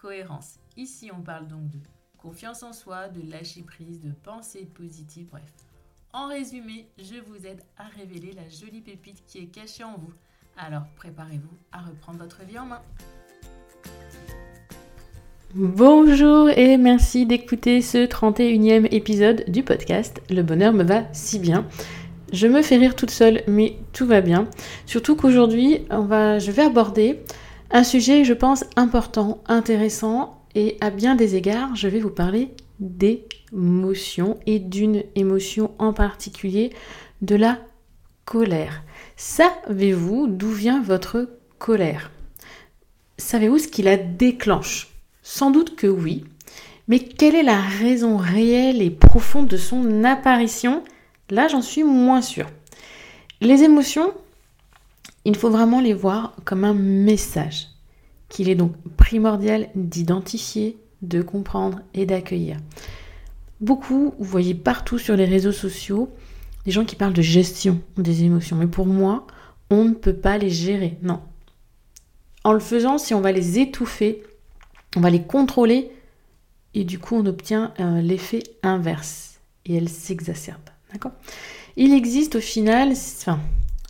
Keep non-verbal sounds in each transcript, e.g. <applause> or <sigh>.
cohérence. Ici, on parle donc de confiance en soi, de lâcher prise, de pensée positive, bref. En résumé, je vous aide à révéler la jolie pépite qui est cachée en vous. Alors préparez-vous à reprendre votre vie en main. Bonjour et merci d'écouter ce 31e épisode du podcast Le bonheur me va si bien. Je me fais rire toute seule, mais tout va bien. Surtout qu'aujourd'hui, je vais aborder un sujet, je pense, important, intéressant et à bien des égards, je vais vous parler d'émotions et d'une émotion en particulier, de la colère. Savez-vous d'où vient votre colère? Savez-vous ce qui la déclenche? Sans doute que oui, mais quelle est la raison réelle et profonde de son apparition? Là, j'en suis moins sûre. Les émotions, il faut vraiment les voir comme un message qu'il est donc primordial d'identifier, de comprendre et d'accueillir. Beaucoup, vous voyez partout sur les réseaux sociaux, des gens qui parlent de gestion des émotions. Mais pour moi, on ne peut pas les gérer. Non. En le faisant, si on va les étouffer, on va les contrôler, et du coup, on obtient euh, l'effet inverse. Et elles s'exacerbent. D'accord? Il existe au final,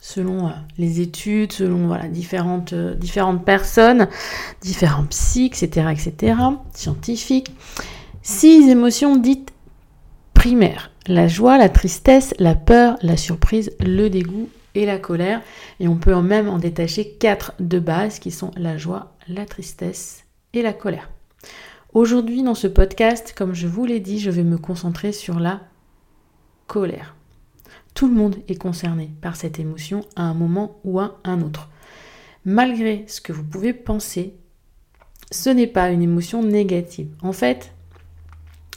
selon euh, les études, selon voilà, différentes, euh, différentes personnes, différents psy, etc., etc., scientifiques. Six émotions dites primaires. La joie, la tristesse, la peur, la surprise, le dégoût et la colère. Et on peut même en détacher quatre de base qui sont la joie, la tristesse et la colère. Aujourd'hui, dans ce podcast, comme je vous l'ai dit, je vais me concentrer sur la colère. Tout le monde est concerné par cette émotion à un moment ou à un autre. Malgré ce que vous pouvez penser, ce n'est pas une émotion négative. En fait,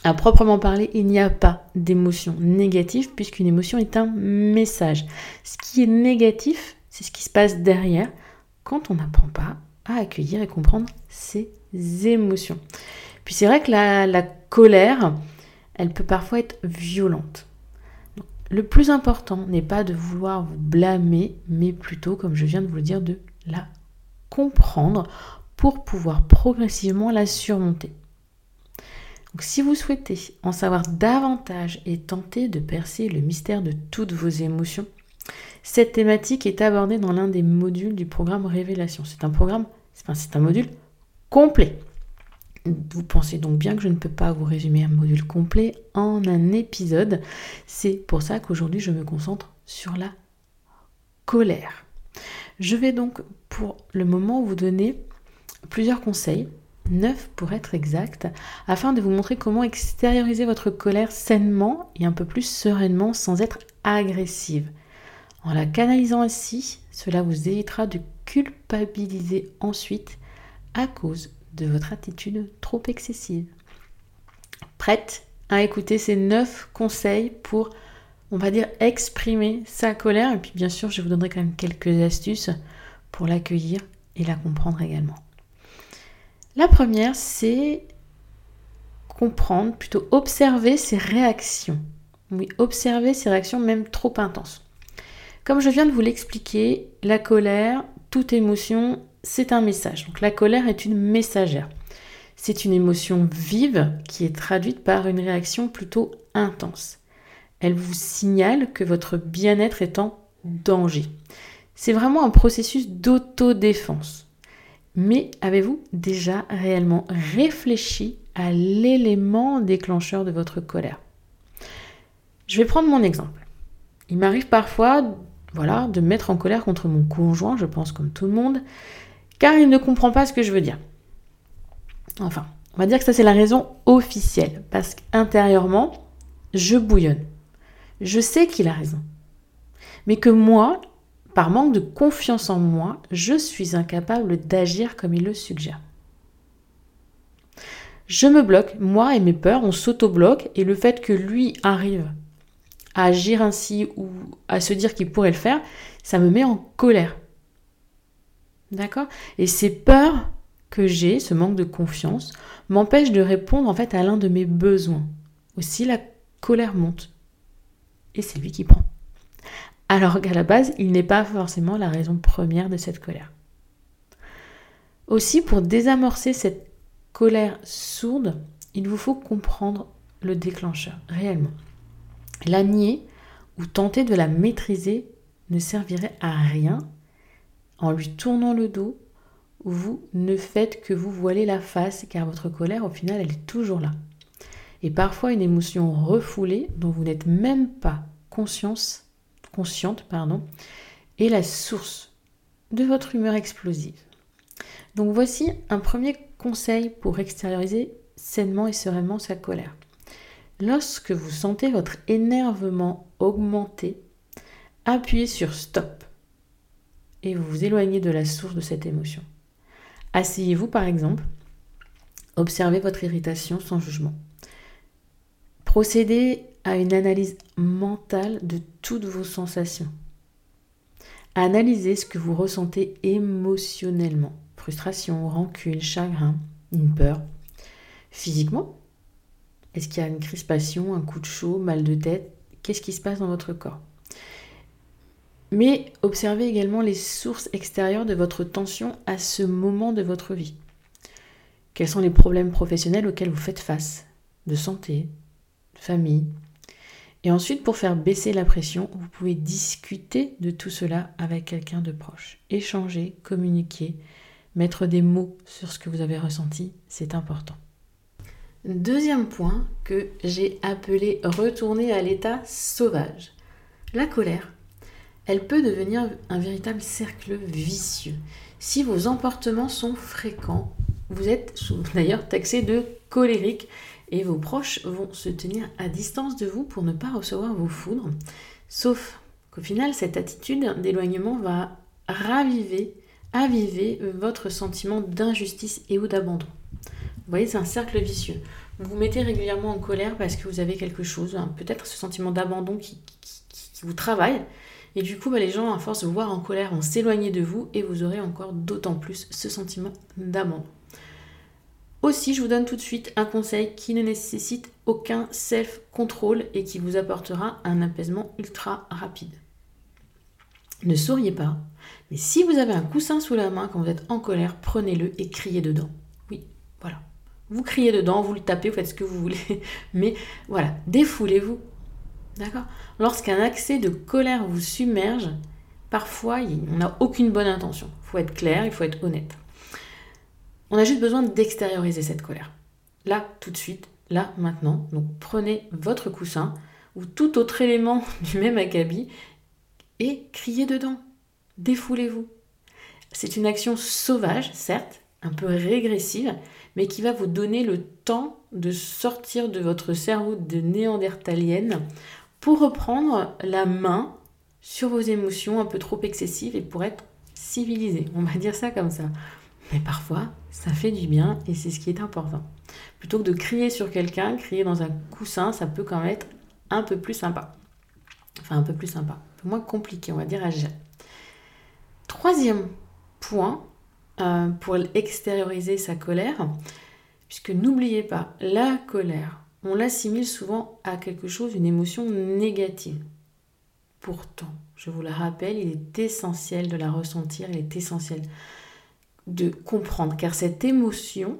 à proprement parler, il n'y a pas d'émotion négative puisqu'une émotion est un message. Ce qui est négatif, c'est ce qui se passe derrière quand on n'apprend pas à accueillir et comprendre ses émotions. Puis c'est vrai que la, la colère, elle peut parfois être violente. Le plus important n'est pas de vouloir vous blâmer, mais plutôt, comme je viens de vous le dire, de la comprendre pour pouvoir progressivement la surmonter. Donc, si vous souhaitez en savoir davantage et tenter de percer le mystère de toutes vos émotions, cette thématique est abordée dans l'un des modules du programme Révélation. C'est un programme, c'est un module complet. Vous pensez donc bien que je ne peux pas vous résumer un module complet en un épisode. C'est pour ça qu'aujourd'hui je me concentre sur la colère. Je vais donc pour le moment vous donner plusieurs conseils, neuf pour être exact, afin de vous montrer comment extérioriser votre colère sainement et un peu plus sereinement sans être agressive. En la canalisant ainsi, cela vous évitera de culpabiliser ensuite à cause de votre attitude trop excessive. Prête à écouter ces neuf conseils pour, on va dire, exprimer sa colère. Et puis bien sûr, je vous donnerai quand même quelques astuces pour l'accueillir et la comprendre également. La première, c'est comprendre, plutôt observer ses réactions. Oui, observer ses réactions même trop intenses. Comme je viens de vous l'expliquer, la colère, toute émotion c'est un message. Donc la colère est une messagère. C'est une émotion vive qui est traduite par une réaction plutôt intense. Elle vous signale que votre bien-être est en danger. C'est vraiment un processus d'autodéfense. Mais avez-vous déjà réellement réfléchi à l'élément déclencheur de votre colère? Je vais prendre mon exemple. Il m'arrive parfois voilà, de me mettre en colère contre mon conjoint, je pense comme tout le monde, car il ne comprend pas ce que je veux dire. Enfin, on va dire que ça c'est la raison officielle, parce qu'intérieurement, je bouillonne. Je sais qu'il a raison. Mais que moi, par manque de confiance en moi, je suis incapable d'agir comme il le suggère. je me bloque, moi et mes peurs, on s'auto-bloque, et le fait que lui arrive à agir ainsi ou à se dire qu'il pourrait le faire, ça me met en colère. D'accord? Et ces peurs que j'ai, ce manque de confiance, m'empêche de répondre en fait à l'un de mes besoins. Aussi la colère monte. Et c'est lui qui prend. Alors qu'à la base, il n'est pas forcément la raison première de cette colère. Aussi, pour désamorcer cette colère sourde, il vous faut comprendre le déclencheur, réellement. La nier ou tenter de la maîtriser ne servirait à rien. En lui tournant le dos, vous ne faites que vous voiler la face car votre colère, au final, elle est toujours là. Et parfois, une émotion refoulée dont vous n'êtes même pas consciente pardon, est la source de votre humeur explosive. Donc voici un premier conseil pour extérioriser sainement et sereinement sa colère. Lorsque vous sentez votre énervement augmenter, appuyez sur stop et vous vous éloignez de la source de cette émotion. Asseyez-vous par exemple, observez votre irritation sans jugement. Procédez à une analyse mentale de toutes vos sensations. Analysez ce que vous ressentez émotionnellement. Frustration, rancune, chagrin, une peur. Physiquement, est-ce qu'il y a une crispation, un coup de chaud, mal de tête? Qu'est-ce qui se passe dans votre corps? Mais observez également les sources extérieures de votre tension à ce moment de votre vie. Quels sont les problèmes professionnels auxquels vous faites face? De santé, de famille Et ensuite, pour faire baisser la pression, vous pouvez discuter de tout cela avec quelqu'un de proche. Échanger, communiquer, mettre des mots sur ce que vous avez ressenti, c'est important. Deuxième point que j'ai appelé retourner à l'état sauvage. La colère, elle peut devenir un véritable cercle vicieux. Si vos emportements sont fréquents, vous êtes <laughs> d'ailleurs taxé de colérique et vos proches vont se tenir à distance de vous pour ne pas recevoir vos foudres. Sauf qu'au final, cette attitude d'éloignement va raviver, aviver votre sentiment d'injustice et ou d'abandon. Vous voyez, c'est un cercle vicieux. Vous vous mettez régulièrement en colère parce que vous avez quelque chose, hein, peut-être ce sentiment d'abandon qui, vous travaille. Et du coup, bah, les gens, à force de vous voir en colère, vont s'éloigner de vous et vous aurez encore d'autant plus ce sentiment d'abandon. Aussi, je vous donne tout de suite un conseil qui ne nécessite aucun self-control et qui vous apportera un apaisement ultra rapide. Ne souriez pas, mais si vous avez un coussin sous la main quand vous êtes en colère, prenez-le et criez dedans. Voilà. Vous criez dedans, vous le tapez, vous faites ce que vous voulez. <laughs> Mais voilà, défoulez-vous. D'accord Lorsqu'un accès de colère vous submerge, parfois on n'a aucune bonne intention. Il faut être clair, il faut être honnête. On a juste besoin d'extérioriser cette colère. Là, tout de suite, là, maintenant. Donc prenez votre coussin ou tout autre élément <laughs> du même acabit et criez dedans. Défoulez-vous. C'est une action sauvage, certes, un peu régressive, mais qui va vous donner le temps de sortir de votre cerveau de néandertalienne pour reprendre la main sur vos émotions un peu trop excessives et pour être civilisé. On va dire ça comme ça. Mais parfois, ça fait du bien et c'est ce qui est important. Plutôt que de crier sur quelqu'un, crier dans un coussin, ça peut quand même être un peu plus sympa. Enfin, un peu plus sympa. Un peu moins compliqué, on va dire, à gérer. Troisième point, euh, pour extérioriser sa colère, puisque n'oubliez pas, la colère, on l'assimile souvent à quelque chose, une émotion négative. Pourtant, je vous la rappelle, il est essentiel de la ressentir, il est essentiel de comprendre, car cette émotion,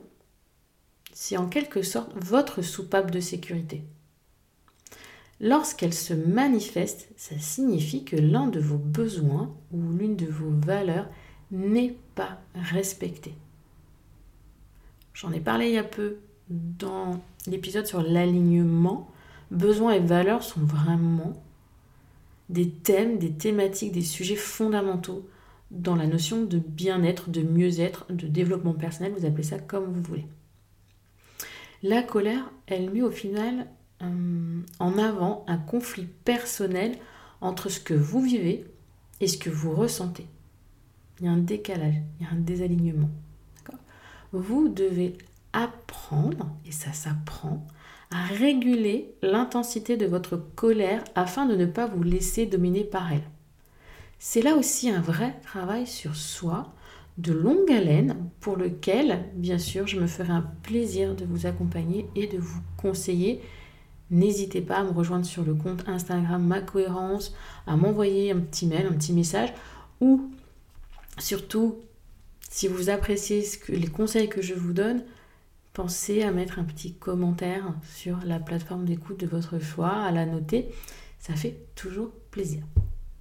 c'est en quelque sorte votre soupape de sécurité. Lorsqu'elle se manifeste, ça signifie que l'un de vos besoins ou l'une de vos valeurs n'est pas respecté. J'en ai parlé il y a peu dans l'épisode sur l'alignement. Besoins et valeurs sont vraiment des thèmes, des thématiques, des sujets fondamentaux dans la notion de bien-être, de mieux-être, de développement personnel, vous appelez ça comme vous voulez. La colère, elle met au final euh, en avant un conflit personnel entre ce que vous vivez et ce que vous ressentez il y a un décalage, il y a un désalignement. Vous devez apprendre, et ça s'apprend, à réguler l'intensité de votre colère afin de ne pas vous laisser dominer par elle. C'est là aussi un vrai travail sur soi, de longue haleine, pour lequel, bien sûr, je me ferai un plaisir de vous accompagner et de vous conseiller. N'hésitez pas à me rejoindre sur le compte Instagram Ma Cohérence, à m'envoyer un petit mail, un petit message, ou surtout, si vous appréciez les conseils que je vous donne, pensez à mettre un petit commentaire sur la plateforme d'écoute de votre choix, à la noter. Ça fait toujours plaisir.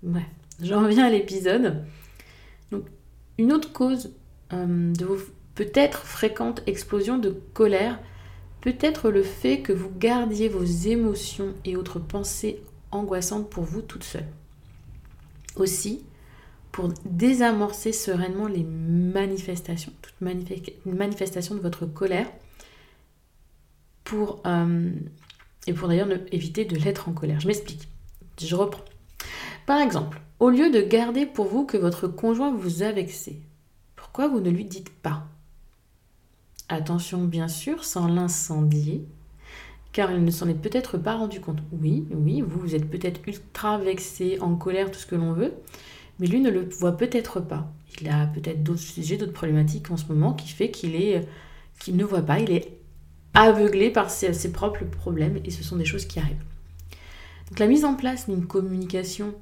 Bref, j'en reviens à l'épisode. Une autre cause euh, de vos peut-être fréquentes explosions de colère peut être le fait que vous gardiez vos émotions et autres pensées angoissantes pour vous toute seule. Aussi, pour désamorcer sereinement les manifestations, toute manifestation de votre colère, euh, et pour d'ailleurs éviter de l'être en colère. Je m'explique. Je reprends. Par exemple, au lieu de garder pour vous que votre conjoint vous a vexé, pourquoi vous ne lui dites pas? Attention bien sûr, sans l'incendier, car il ne s'en est peut-être pas rendu compte. Oui, oui, vous, vous êtes peut-être ultra vexé, en colère, tout ce que l'on veut, mais lui ne le voit peut-être pas. Il a peut-être d'autres sujets, d'autres problématiques en ce moment qui fait qu'il est, qu'il ne voit pas, il est aveuglé par ses, propres problèmes et ce sont des choses qui arrivent. Donc la mise en place d'une communication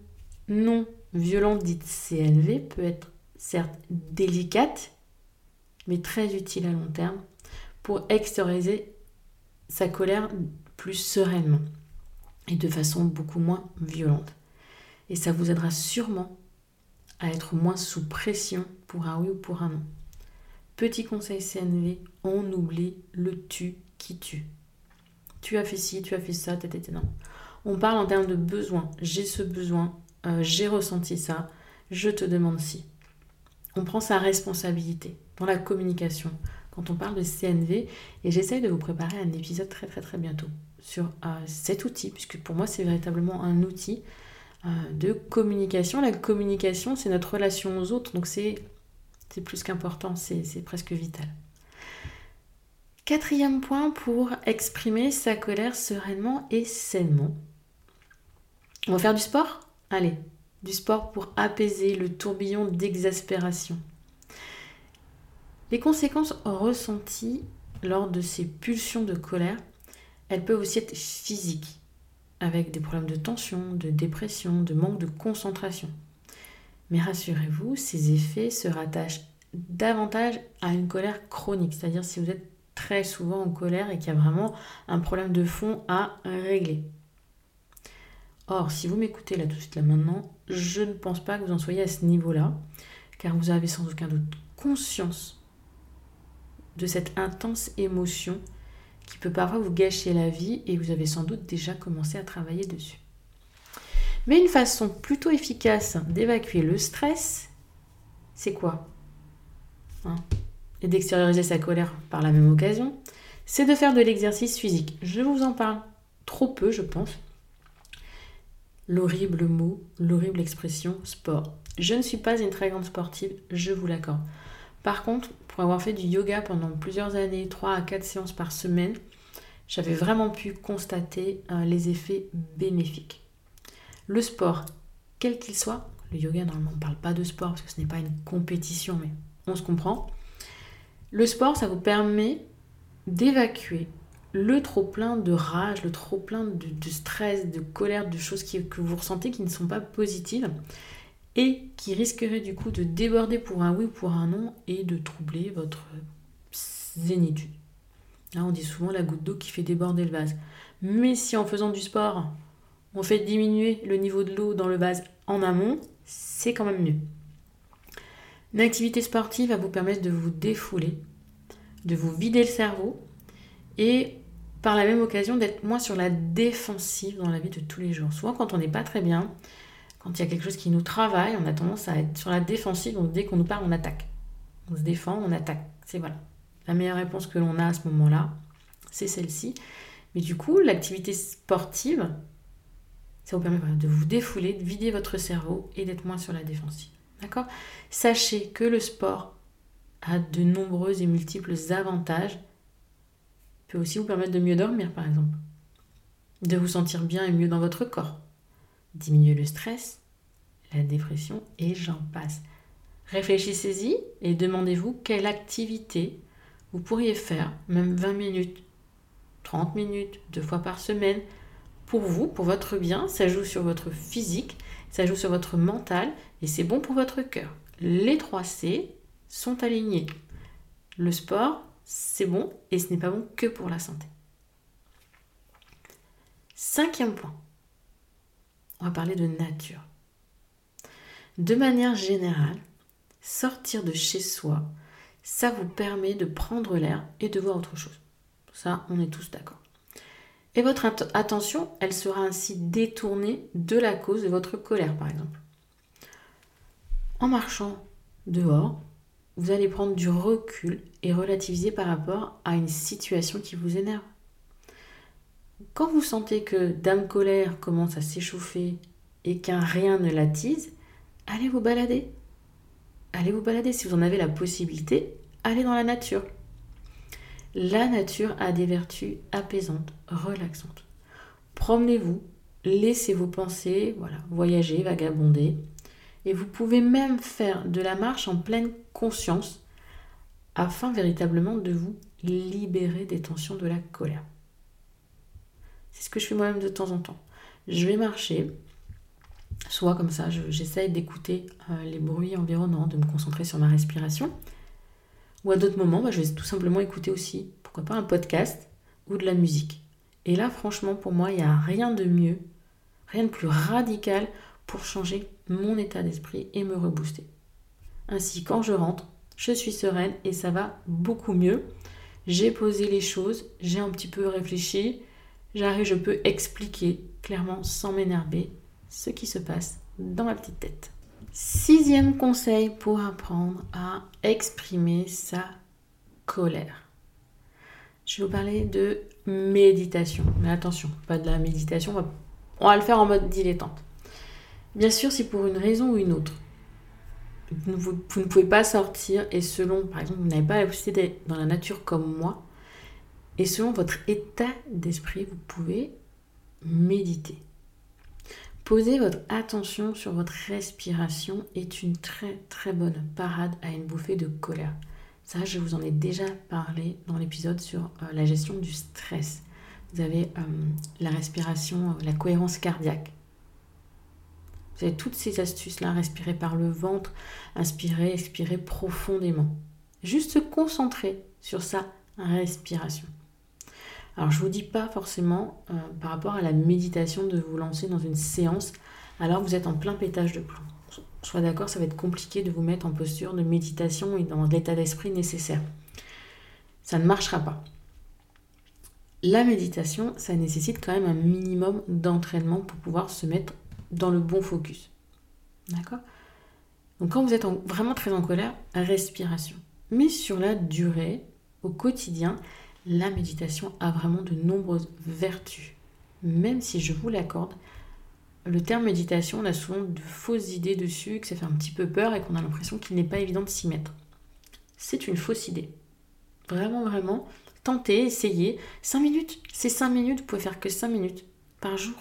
non violente dite CNV peut être certes délicate, mais très utile à long terme pour extérioriser sa colère plus sereinement et de façon beaucoup moins violente. Et ça vous aidera sûrement à être moins sous pression pour un oui ou pour un non. Petit conseil CNV, on oublie le tu qui tue. Tu as fait ci, tu as fait ça, t'es non. On parle en termes de besoin. J'ai ce besoin, euh, j'ai ressenti ça, je te demande si. On prend sa responsabilité dans la communication quand on parle de CNV et j'essaye de vous préparer un épisode très très très bientôt sur euh, cet outil puisque pour moi c'est véritablement un outil euh, de communication. La communication c'est notre relation aux autres donc c'est c'est plus qu'important, c'est presque vital. Quatrième point pour exprimer sa colère sereinement et sainement. On va faire du sport? Allez, du sport pour apaiser le tourbillon d'exaspération. Les conséquences ressenties lors de ces pulsions de colère, elles peuvent aussi être physiques, avec des problèmes de tension, de dépression, de manque de concentration. Mais rassurez-vous, ces effets se rattachent davantage à une colère chronique, c'est-à-dire si vous êtes très souvent en colère et qu'il y a vraiment un problème de fond à régler. Or, si vous m'écoutez là tout de suite, là maintenant, je ne pense pas que vous en soyez à ce niveau-là, car vous avez sans aucun doute conscience de cette intense émotion qui peut parfois vous gâcher la vie et vous avez sans doute déjà commencé à travailler dessus. Mais une façon plutôt efficace d'évacuer le stress, c'est quoi hein Et d'extérioriser sa colère par la même occasion, c'est de faire de l'exercice physique. Je vous en parle trop peu, je pense. L'horrible mot, l'horrible expression sport. Je ne suis pas une très grande sportive, je vous l'accorde. Par contre, pour avoir fait du yoga pendant plusieurs années, 3 à 4 séances par semaine, j'avais vraiment pu constater euh, les effets bénéfiques. Le sport, quel qu'il soit, le yoga normalement on ne parle pas de sport parce que ce n'est pas une compétition, mais on se comprend. Le sport, ça vous permet d'évacuer le trop-plein de rage, le trop-plein de, stress, de colère, de choses que vous ressentez qui ne sont pas positives et qui risqueraient du coup de déborder pour un oui ou pour un non et de troubler votre zénitude. Là, on dit souvent la goutte d'eau qui fait déborder le vase. Mais si en faisant du sport, on fait diminuer le niveau de l'eau dans le vase en amont, c'est quand même mieux. Une activité sportive va vous permettre de vous défouler, de vous vider le cerveau et par la même occasion d'être moins sur la défensive dans la vie de tous les jours. Souvent quand on n'est pas très bien, quand il y a quelque chose qui nous travaille, on a tendance à être sur la défensive, donc dès qu'on nous parle, on attaque. On se défend, on attaque. C'est voilà. La meilleure réponse que l'on a à ce moment-là, c'est celle-ci. Mais du coup, l'activité sportive, ça vous permet de vous défouler, de vider votre cerveau et d'être moins sur la défensive. D'accord? Sachez que le sport a de nombreux et multiples avantages peut aussi vous permettre de mieux dormir, par exemple. De vous sentir bien et mieux dans votre corps. Diminuer le stress, la dépression et j'en passe. Réfléchissez-y et demandez-vous quelle activité vous pourriez faire, même 20 minutes, 30 minutes, deux fois par semaine, pour vous, pour votre bien. Ça joue sur votre physique, ça joue sur votre mental et c'est bon pour votre cœur. Les 3 C sont alignés. Le sport, c'est bon et ce n'est pas bon que pour la santé. Cinquième point, on va parler de nature. De manière générale, sortir de chez soi, ça vous permet de prendre l'air et de voir autre chose. Ça, on est tous d'accord. Et votre attention, elle sera ainsi détournée de la cause de votre colère, par exemple. En marchant dehors, vous allez prendre du recul et relativiser par rapport à une situation qui vous énerve. Quand vous sentez que Dame Colère commence à s'échauffer et qu'un rien ne l'attise, allez vous balader. Allez vous balader si vous en avez la possibilité, allez dans la nature. La nature a des vertus apaisantes, relaxantes. Promenez-vous, laissez vos pensées, voilà, voyager, vagabonder. Et vous pouvez même faire de la marche en pleine conscience afin véritablement de vous libérer des tensions de la colère. C'est ce que je fais moi-même de temps en temps. Je vais marcher, soit comme ça, j'essaye d'écouter euh, les bruits environnants, de me concentrer sur ma respiration. Ou à d'autres moments, bah, je vais tout simplement écouter aussi, pourquoi pas un podcast ou de la musique. Et là, franchement, pour moi, il n'y a rien de mieux, rien de plus radical pour changer mon état d'esprit et me rebooster. Ainsi, quand je rentre, je suis sereine et ça va beaucoup mieux. J'ai posé les choses, j'ai un petit peu réfléchi, j'arrive, je peux expliquer clairement sans m'énerver ce qui se passe dans ma petite tête. Sixième conseil pour apprendre à exprimer sa colère. Je vais vous parler de méditation. Mais attention, pas de la méditation, on va, le faire en mode dilettante. Bien sûr, si pour une raison ou une autre, vous, ne pouvez pas sortir et selon, par exemple, vous n'avez pas la possibilité d'être dans la nature comme moi, et selon votre état d'esprit, vous pouvez méditer. Poser votre attention sur votre respiration est une très très bonne parade à une bouffée de colère. Ça, je vous en ai déjà parlé dans l'épisode sur euh, la gestion du stress. Vous avez euh, la respiration, euh, la cohérence cardiaque. Vous avez toutes ces astuces-là, respirer par le ventre, inspirer, expirer profondément. Juste se concentrer sur sa respiration. Alors je ne vous dis pas forcément par rapport à la méditation de vous lancer dans une séance alors que vous êtes en plein pétage de plomb soit d'accord, ça va être compliqué de vous mettre en posture de méditation et dans l'état d'esprit nécessaire. Ça ne marchera pas. La méditation, ça nécessite quand même un minimum d'entraînement pour pouvoir se mettre dans le bon focus. D'accord? Donc quand vous êtes vraiment très en colère, respiration. Mais sur la durée, au quotidien, la méditation a vraiment de nombreuses vertus. Même si je vous l'accorde, le terme méditation, on a souvent de fausses idées dessus, que ça fait un petit peu peur et qu'on a l'impression qu'il n'est pas évident de s'y mettre. C'est une fausse idée. Vraiment, vraiment, tentez, essayez. 5 minutes, c'est 5 minutes, vous pouvez faire que 5 minutes par jour,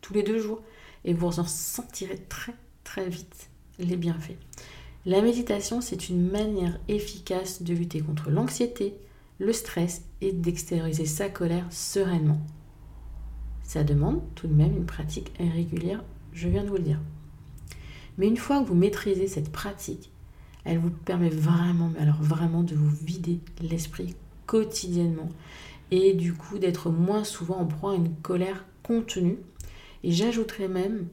tous les deux jours, et vous en sentirez très, très vite les bienfaits. La méditation, c'est une manière efficace de lutter contre l'anxiété, le stress et d'extérioriser sa colère sereinement. Ça demande tout de même une pratique régulière, je viens de vous le dire. Mais une fois que vous maîtrisez cette pratique, elle vous permet vraiment, alors vraiment de vous vider l'esprit quotidiennement et du coup d'être moins souvent en proie à une colère contenue. Et j'ajouterais même,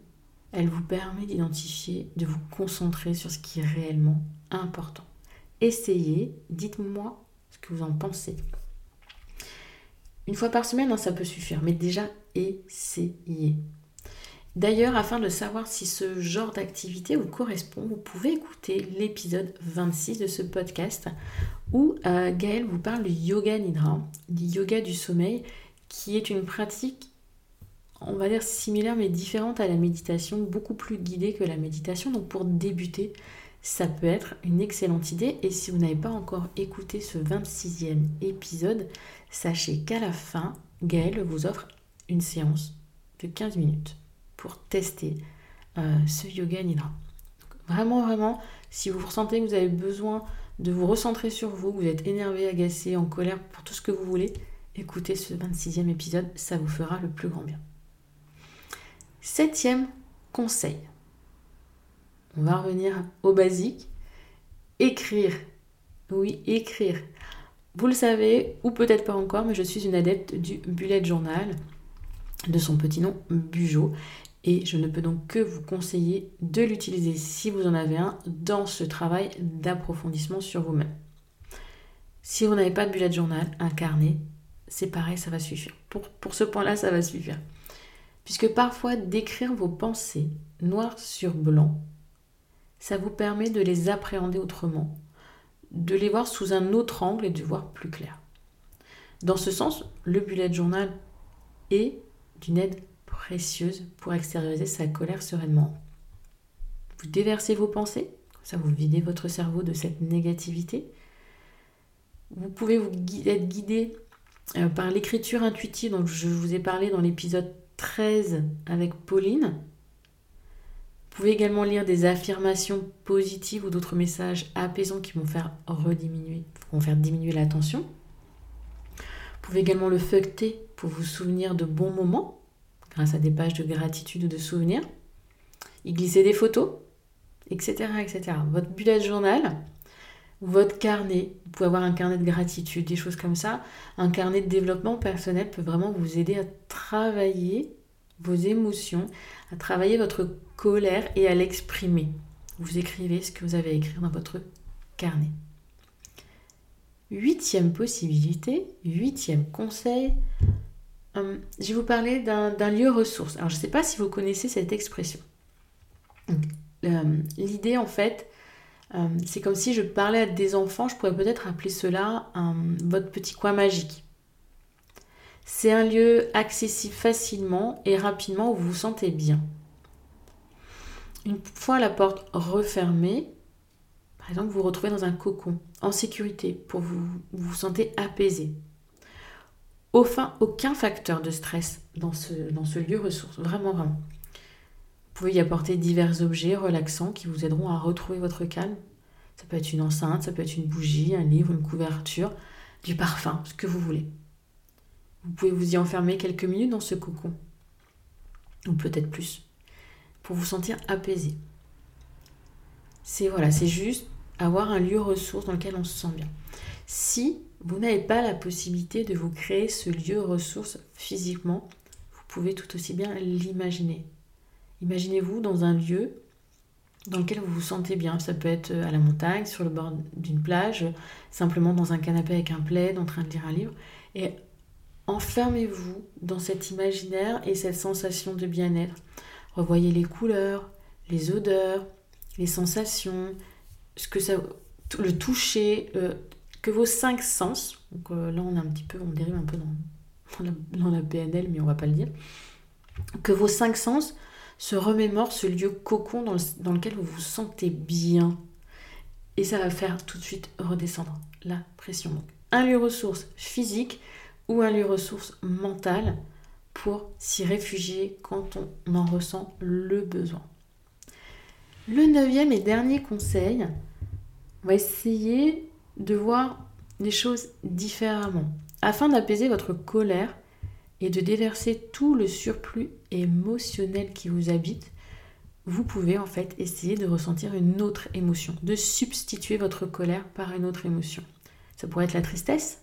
elle vous permet d'identifier, de vous concentrer sur ce qui est réellement important. Essayez, dites-moi ce que vous en pensez. Une fois par semaine, hein, ça peut suffire, mais déjà essayez. D'ailleurs, afin de savoir si ce genre d'activité vous correspond, vous pouvez écouter l'épisode 26 de ce podcast où euh, Gaël vous parle du yoga nidra, du yoga du sommeil, qui est une pratique, on va dire similaire mais différente à la méditation, beaucoup plus guidée que la méditation. Donc pour débuter, ça peut être une excellente idée. Et si vous n'avez pas encore écouté ce 26e épisode, sachez qu'à la fin, Gaëlle vous offre une séance de 15 minutes pour tester euh, ce yoga nidra. Vraiment, vraiment, si vous ressentez que vous avez besoin de vous recentrer sur vous, vous êtes énervé, agacé, en colère pour tout ce que vous voulez, écoutez ce 26e épisode, ça vous fera le plus grand bien. Septième conseil. On va revenir au basique. Écrire. Oui, écrire. Vous le savez, ou peut-être pas encore, mais je suis une adepte du bullet journal, de son petit nom Bujo. Et je ne peux donc que vous conseiller de l'utiliser si vous en avez un dans ce travail d'approfondissement sur vous-même. Si vous n'avez pas de bullet journal, un carnet, c'est pareil, ça va suffire. Pour, pour ce point-là, ça va suffire. Puisque parfois, d'écrire vos pensées noir sur blanc, ça vous permet de les appréhender autrement, de les voir sous un autre angle et de voir plus clair. Dans ce sens, le bullet journal est d'une aide précieuse pour extérioriser sa colère sereinement. Vous déversez vos pensées, ça vous videz votre cerveau de cette négativité. Vous pouvez vous être guidé euh, par l'écriture intuitive dont je vous ai parlé dans l'épisode 13 avec Pauline. Vous pouvez également lire des affirmations positives ou d'autres messages apaisants qui vont faire rediminuer, vont faire diminuer la tension. Vous pouvez également le feuilleter pour vous souvenir de bons moments grâce à des pages de gratitude ou de souvenirs. Y glisser des photos, etc. etc. Votre bullet journal, votre carnet, vous pouvez avoir un carnet de gratitude, des choses comme ça. Un carnet de développement personnel peut vraiment vous aider à travailler vos émotions, à travailler votre colère et à l'exprimer. Vous écrivez ce que vous avez à écrire dans votre carnet. Huitième possibilité, huitième conseil, Hum, je vais vous parler d'un lieu ressource. Alors, je ne sais pas si vous connaissez cette expression. Hum, l'idée, en fait, hum, c'est comme si je parlais à des enfants, je pourrais peut-être appeler cela votre petit coin magique. C'est un lieu accessible facilement et rapidement où vous vous sentez bien. Une fois la porte refermée, par exemple, vous vous retrouvez dans un cocon, en sécurité, pour vous vous, sentez apaisé aucun facteur de stress dans ce, dans ce lieu ressource. Vraiment, vraiment. Vous pouvez y apporter divers objets relaxants qui vous aideront à retrouver votre calme. Ça peut être une enceinte, ça peut être une bougie, un livre, une couverture, du parfum, ce que vous voulez. Vous pouvez vous y enfermer quelques minutes dans ce cocon, ou peut-être plus, pour vous sentir apaisé. C'est voilà, c'est juste avoir un lieu ressource dans lequel on se sent bien. Si vous n'avez pas la possibilité de vous créer ce lieu ressource physiquement, vous pouvez tout aussi bien l'imaginer. Imaginez-vous dans un lieu dans lequel vous vous sentez bien. Ça peut être à la montagne, sur le bord d'une plage, simplement dans un canapé avec un plaid, en train de lire un livre. Et enfermez-vous dans cet imaginaire et cette sensation de bien-être. Revoyez les couleurs, les odeurs, les sensations, ce que ça, le toucher, euh, que vos cinq sens, donc euh, là on est un petit peu, on dérive un peu dans, dans, la, PNL, mais on va pas le dire, que vos cinq sens se remémorent ce lieu cocon dans, lequel vous vous sentez bien. Et ça va faire tout de suite redescendre la pression. Donc, un lieu ressource physique ou un lieu ressource mental pour s'y réfugier quand on en ressent le besoin. Le neuvième et dernier conseil, on va essayer de voir les choses différemment, afin d'apaiser votre colère et de déverser tout le surplus émotionnel qui vous habite, vous pouvez en fait essayer de ressentir une autre émotion, de substituer votre colère par une autre émotion. Ça pourrait être la tristesse.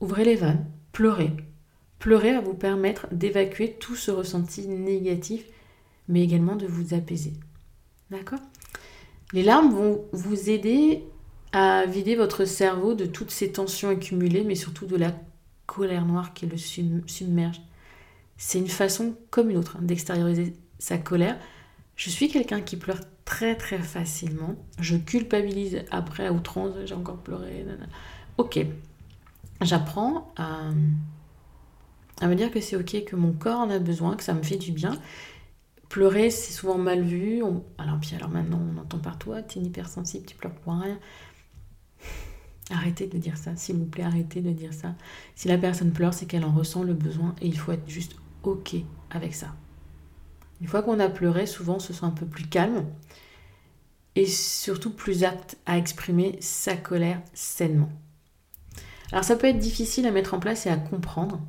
Ouvrez les vannes, pleurez. Pleurer va vous permettre d'évacuer tout ce ressenti négatif, mais également de vous apaiser. D'accord? Les larmes vont vous aider à vider votre cerveau de toutes ces tensions accumulées, mais surtout de la colère noire qui le submerge. C'est une façon comme une autre d'extérioriser sa colère. Je suis quelqu'un qui pleure très très facilement. Je culpabilise après à outrance, j'ai encore pleuré. Ok, j'apprends à, me dire que c'est ok, que mon corps en a besoin, que ça me fait du bien pleurer, c'est souvent mal vu. Alors, puis alors maintenant, on entend partout, ah, t'es hypersensible, tu pleures pour rien. Arrêtez de dire ça, s'il vous plaît, arrêtez de dire ça. Si la personne pleure, c'est qu'elle en ressent le besoin et il faut être juste OK avec ça. Une fois qu'on a pleuré, souvent on se sent un peu plus calme et surtout plus apte à exprimer sa colère sainement. Alors ça peut être difficile à mettre en place et à comprendre.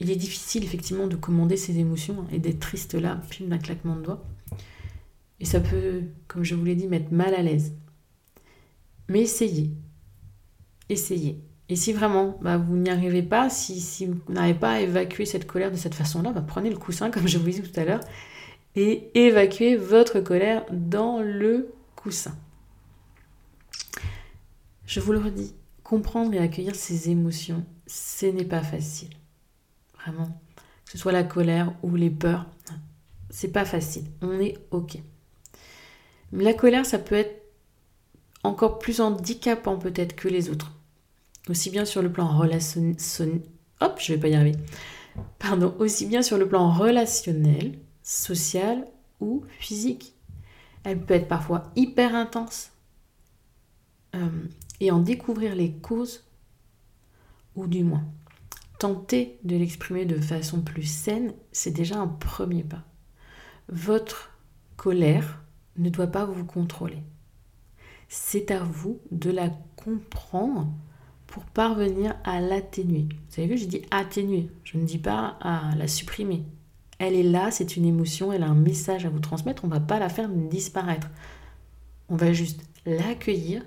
Il est difficile effectivement de commander ses émotions et d'être triste là, puis d'un claquement de doigts. Et ça peut, comme je vous l'ai dit, mettre mal à l'aise. Mais essayez. Essayez. Et si vraiment bah, vous n'y arrivez pas, si, vous n'arrivez pas à évacuer cette colère de cette façon-là, bah, prenez le coussin, <laughs> comme je vous dit tout à l'heure, et évacuez votre colère dans le coussin. Je vous le redis, comprendre et accueillir ses émotions, ce n'est pas facile. Vraiment. Que ce soit la colère ou les peurs, c'est pas facile. On est OK. Mais la colère, ça peut être encore plus handicapant peut-être que les autres aussi bien sur le plan relationnel. Pardon, aussi bien sur le plan relationnel, social ou physique. Elle peut être parfois hyper intense. Euh, et en découvrir les causes, ou du moins tenter de l'exprimer de façon plus saine, c'est déjà un premier pas. Votre colère ne doit pas vous contrôler. C'est à vous de la comprendre pour parvenir à l'atténuer. Vous avez vu, j'ai dit atténuer, je ne dis pas à la supprimer. Elle est là, c'est une émotion, elle a un message à vous transmettre, on ne va pas la faire disparaître. On va juste l'accueillir,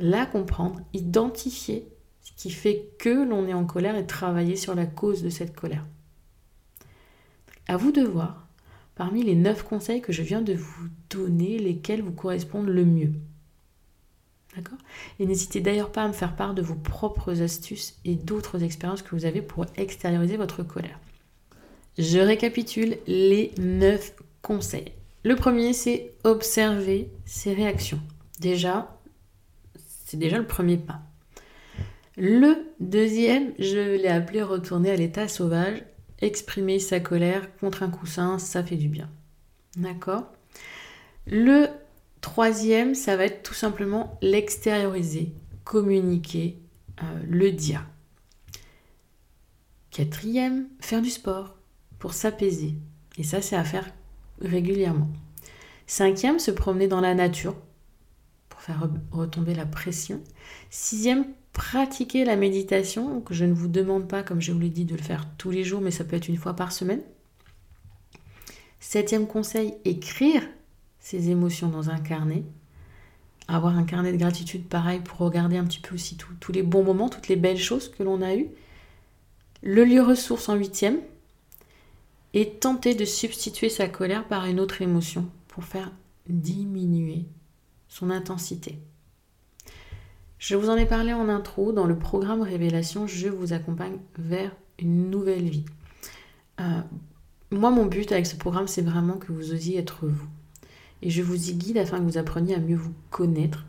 la comprendre, identifier ce qui fait que l'on est en colère et travailler sur la cause de cette colère. À vous de voir, parmi les neuf conseils que je viens de vous donner, lesquels vous correspondent le mieux. D'accord? Et n'hésitez d'ailleurs pas à me faire part de vos propres astuces et d'autres expériences que vous avez pour extérioriser votre colère. Je récapitule les 9 conseils. Le premier, c'est observer ses réactions. Déjà, c'est déjà le premier pas. Le deuxième, je l'ai appelé retourner à l'état sauvage. Exprimer sa colère contre un coussin, ça fait du bien. D'accord? Le Troisième, ça va être tout simplement l'extérioriser, communiquer, euh, le dire. Quatrième, faire du sport pour s'apaiser. Et ça, c'est à faire régulièrement. Cinquième, se promener dans la nature faire retomber la pression. Sixième, pratiquer la méditation, que je ne vous demande pas, comme je vous l'ai dit, de le faire tous les jours, mais ça peut être une fois par semaine. Septième conseil, écrire ses émotions dans un carnet. Avoir un carnet de gratitude pareil pour regarder un petit peu aussi tous les bons moments, toutes les belles choses que l'on a eues. Le lieu ressource en huitième. Et tenter de substituer sa colère par une autre émotion pour faire diminuer son intensité. Je vous en ai parlé en intro, dans le programme Révélation, je vous accompagne vers une nouvelle vie. Euh, moi, mon but avec ce programme, c'est vraiment que vous osiez être vous. Et je vous y guide afin que vous appreniez à mieux vous connaître.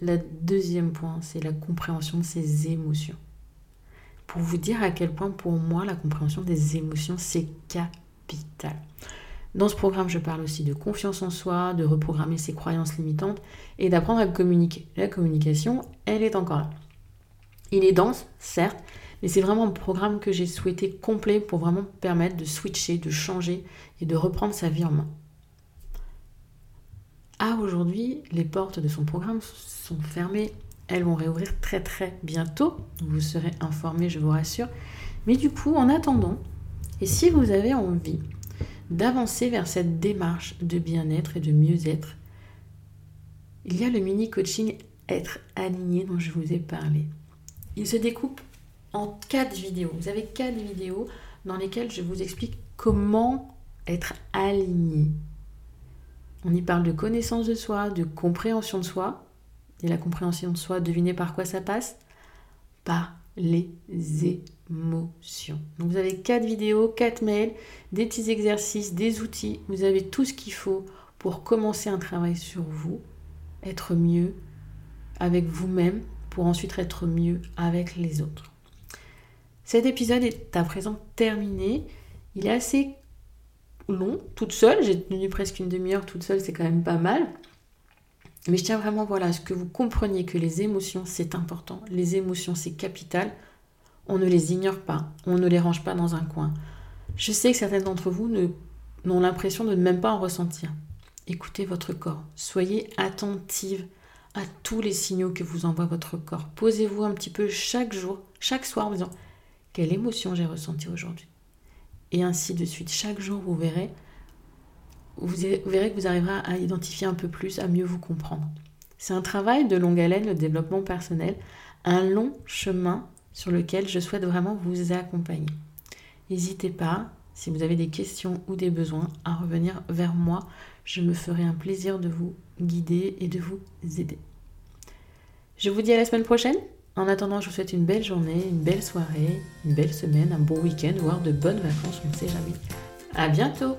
Le deuxième point, c'est la compréhension de ses émotions. Pour vous dire à quel point pour moi la compréhension des émotions, c'est capital. Dans ce programme, je parle aussi de confiance en soi, de reprogrammer ses croyances limitantes et d'apprendre à communiquer. La communication, elle est encore là. Il est dense, certes, mais c'est vraiment un programme que j'ai souhaité complet pour vraiment permettre de switcher, de changer et de reprendre sa vie en main. Ah, aujourd'hui, les portes de son programme sont fermées. Elles vont réouvrir très très bientôt. Vous serez informés, je vous rassure. Mais du coup, en attendant, et si vous avez envie d'avancer vers cette démarche de bien-être et de mieux-être, il y a le mini coaching Être aligné dont je vous ai parlé. Il se découpe en quatre vidéos. Vous avez quatre vidéos dans lesquelles je vous explique comment être aligné on y parle de connaissance de soi, de compréhension de soi. Et la compréhension de soi, devinez par quoi ça passe? Par les émotions. Donc vous avez quatre vidéos, quatre mails, des petits exercices, des outils. Vous avez tout ce qu'il faut pour commencer un travail sur vous, être mieux avec vous-même, pour ensuite être mieux avec les autres. Cet épisode est à présent terminé. Il est assez long, toute seule. J'ai tenu presque une demi-heure toute seule, c'est quand même pas mal. Mais je tiens vraiment voilà, à ce que vous compreniez que les émotions, c'est important. Les émotions, c'est capital. On ne les ignore pas, on ne les range pas dans un coin. Je sais que certaines d'entre vous n'ont l'impression de ne même pas en ressentir. Écoutez votre corps, soyez attentive à tous les signaux que vous envoie votre corps. Posez-vous un petit peu chaque jour, chaque soir en disant quelle émotion j'ai ressentie aujourd'hui. Et ainsi de suite. Chaque jour, vous verrez, vous verrez que vous arriverez à identifier un peu plus, à mieux vous comprendre. C'est un travail de longue haleine, le développement personnel, un long chemin sur lequel je souhaite vraiment vous accompagner. N'hésitez pas, si vous avez des questions ou des besoins, à revenir vers moi. Je me ferai un plaisir de vous guider et de vous aider. Je vous dis à la semaine prochaine. En attendant, je vous souhaite une belle journée, une belle soirée, une belle semaine, un bon week-end, voire de bonnes vacances, on ne sait jamais. À bientôt